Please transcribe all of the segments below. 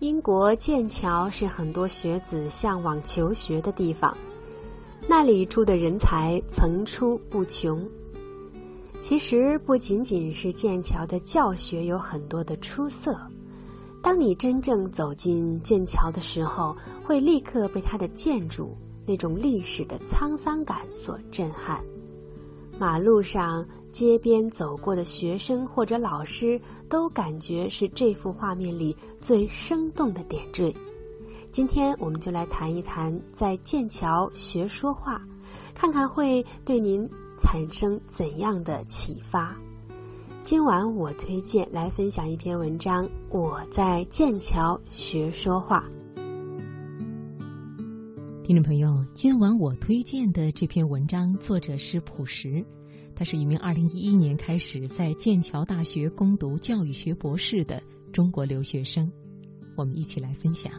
英国剑桥是很多学子向往求学的地方，那里出的人才层出不穷。其实不仅仅是剑桥的教学有很多的出色，当你真正走进剑桥的时候，会立刻被它的建筑那种历史的沧桑感所震撼。马路上、街边走过的学生或者老师，都感觉是这幅画面里最生动的点缀。今天，我们就来谈一谈在剑桥学说话，看看会对您产生怎样的启发。今晚我推荐来分享一篇文章：我在剑桥学说话。听众朋友，今晚我推荐的这篇文章，作者是朴实，他是一名二零一一年开始在剑桥大学攻读教育学博士的中国留学生。我们一起来分享。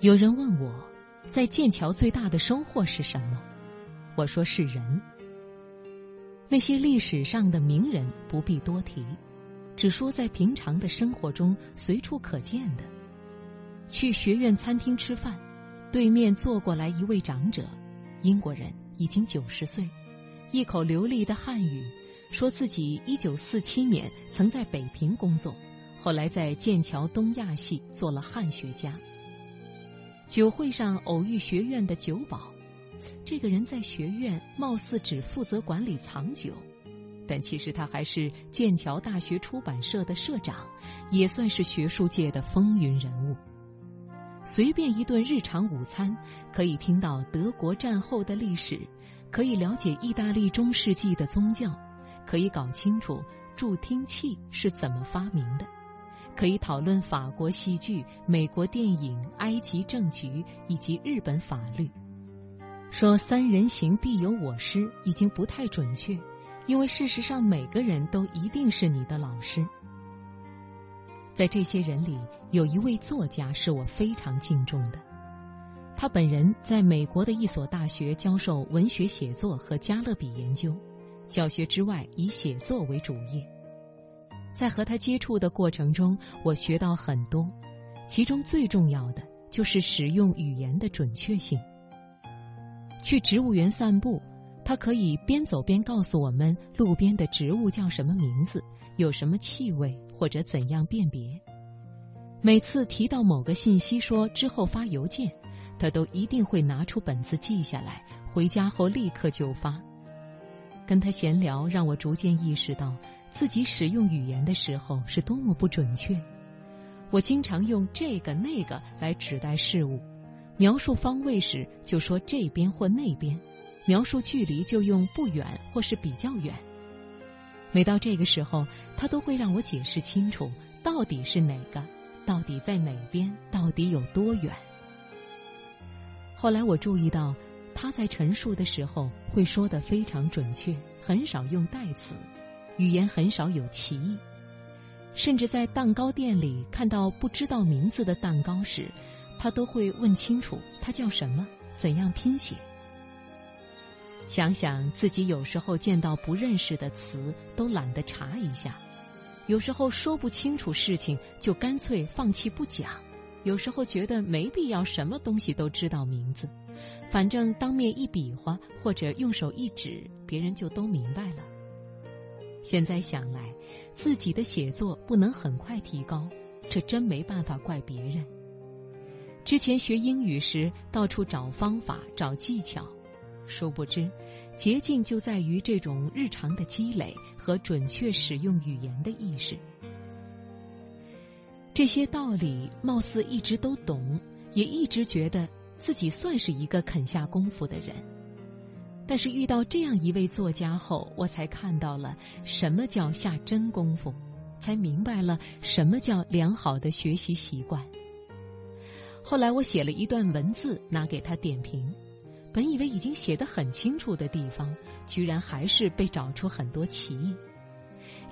有人问我，在剑桥最大的收获是什么？我说是人。那些历史上的名人不必多提，只说在平常的生活中随处可见的。去学院餐厅吃饭，对面坐过来一位长者，英国人，已经九十岁，一口流利的汉语，说自己一九四七年曾在北平工作，后来在剑桥东亚系做了汉学家。酒会上偶遇学院的酒保，这个人在学院貌似只负责管理藏酒，但其实他还是剑桥大学出版社的社长，也算是学术界的风云人物。随便一顿日常午餐，可以听到德国战后的历史，可以了解意大利中世纪的宗教，可以搞清楚助听器是怎么发明的。可以讨论法国戏剧、美国电影、埃及政局以及日本法律。说“三人行必有我师”已经不太准确，因为事实上每个人都一定是你的老师。在这些人里，有一位作家是我非常敬重的，他本人在美国的一所大学教授文学写作和加勒比研究，教学之外以写作为主业。在和他接触的过程中，我学到很多，其中最重要的就是使用语言的准确性。去植物园散步，他可以边走边告诉我们路边的植物叫什么名字，有什么气味或者怎样辨别。每次提到某个信息，说之后发邮件，他都一定会拿出本子记下来，回家后立刻就发。跟他闲聊，让我逐渐意识到。自己使用语言的时候是多么不准确，我经常用这个那个来指代事物，描述方位时就说这边或那边，描述距离就用不远或是比较远。每到这个时候，他都会让我解释清楚到底是哪个，到底在哪边，到底有多远。后来我注意到，他在陈述的时候会说得非常准确，很少用代词。语言很少有歧义，甚至在蛋糕店里看到不知道名字的蛋糕时，他都会问清楚它叫什么，怎样拼写。想想自己有时候见到不认识的词都懒得查一下，有时候说不清楚事情就干脆放弃不讲，有时候觉得没必要什么东西都知道名字，反正当面一比划或者用手一指，别人就都明白了。现在想来，自己的写作不能很快提高，这真没办法怪别人。之前学英语时，到处找方法、找技巧，殊不知，捷径就在于这种日常的积累和准确使用语言的意识。这些道理貌似一直都懂，也一直觉得自己算是一个肯下功夫的人。但是遇到这样一位作家后，我才看到了什么叫下真功夫，才明白了什么叫良好的学习习惯。后来我写了一段文字拿给他点评，本以为已经写得很清楚的地方，居然还是被找出很多歧义。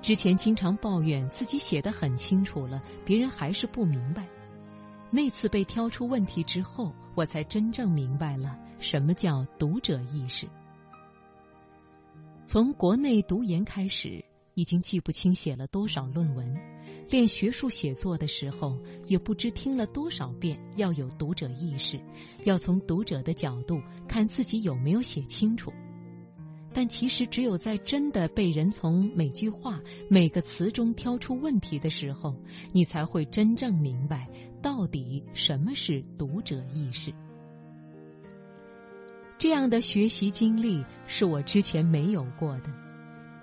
之前经常抱怨自己写得很清楚了，别人还是不明白。那次被挑出问题之后，我才真正明白了什么叫读者意识。从国内读研开始，已经记不清写了多少论文，练学术写作的时候，也不知听了多少遍要有读者意识，要从读者的角度看自己有没有写清楚。但其实，只有在真的被人从每句话、每个词中挑出问题的时候，你才会真正明白到底什么是读者意识。这样的学习经历是我之前没有过的。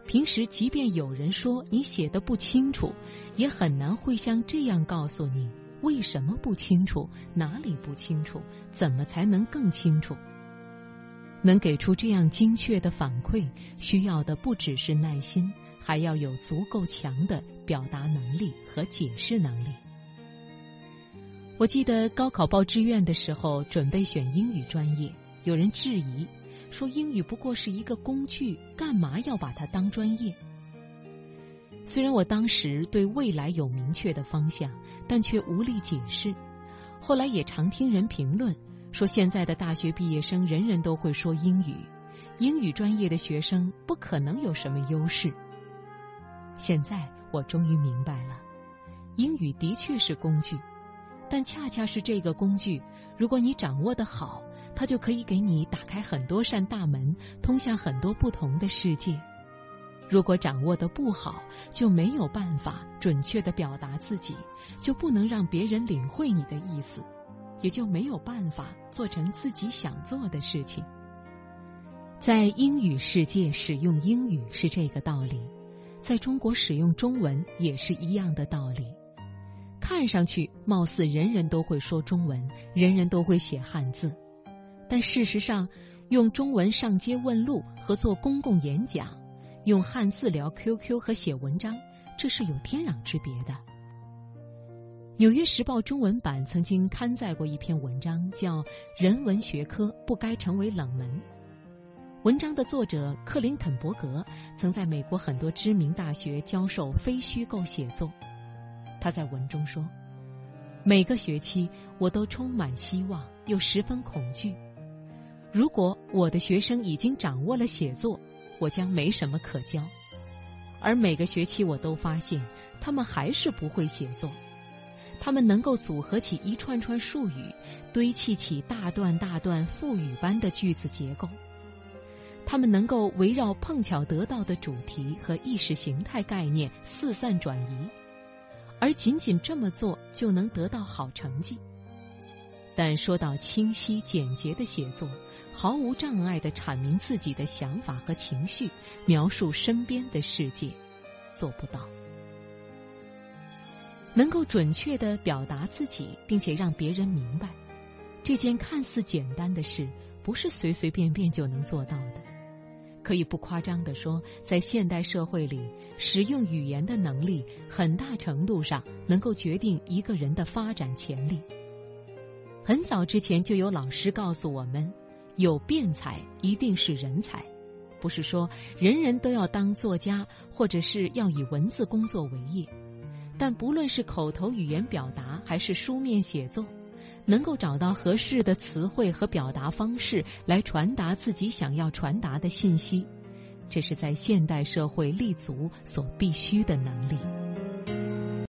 平时，即便有人说你写的不清楚，也很难会像这样告诉你为什么不清楚，哪里不清楚，怎么才能更清楚。能给出这样精确的反馈，需要的不只是耐心，还要有足够强的表达能力和解释能力。我记得高考报志愿的时候，准备选英语专业，有人质疑说英语不过是一个工具，干嘛要把它当专业？虽然我当时对未来有明确的方向，但却无力解释。后来也常听人评论。说现在的大学毕业生人人都会说英语，英语专业的学生不可能有什么优势。现在我终于明白了，英语的确是工具，但恰恰是这个工具，如果你掌握的好，它就可以给你打开很多扇大门，通向很多不同的世界；如果掌握的不好，就没有办法准确的表达自己，就不能让别人领会你的意思。也就没有办法做成自己想做的事情。在英语世界使用英语是这个道理，在中国使用中文也是一样的道理。看上去貌似人人都会说中文，人人都会写汉字，但事实上，用中文上街问路和做公共演讲，用汉字聊 QQ 和写文章，这是有天壤之别的。《纽约时报》中文版曾经刊载过一篇文章，叫《人文学科不该成为冷门》。文章的作者克林肯伯格曾在美国很多知名大学教授非虚构写作。他在文中说：“每个学期我都充满希望，又十分恐惧。如果我的学生已经掌握了写作，我将没什么可教；而每个学期我都发现，他们还是不会写作。”他们能够组合起一串串术语，堆砌起大段大段赋语般的句子结构。他们能够围绕碰巧得到的主题和意识形态概念四散转移，而仅仅这么做就能得到好成绩。但说到清晰简洁的写作，毫无障碍地阐明自己的想法和情绪，描述身边的世界，做不到。能够准确地表达自己，并且让别人明白，这件看似简单的事，不是随随便便就能做到的。可以不夸张地说，在现代社会里，使用语言的能力，很大程度上能够决定一个人的发展潜力。很早之前就有老师告诉我们，有辩才一定是人才，不是说人人都要当作家，或者是要以文字工作为业。但不论是口头语言表达还是书面写作，能够找到合适的词汇和表达方式来传达自己想要传达的信息，这是在现代社会立足所必须的能力。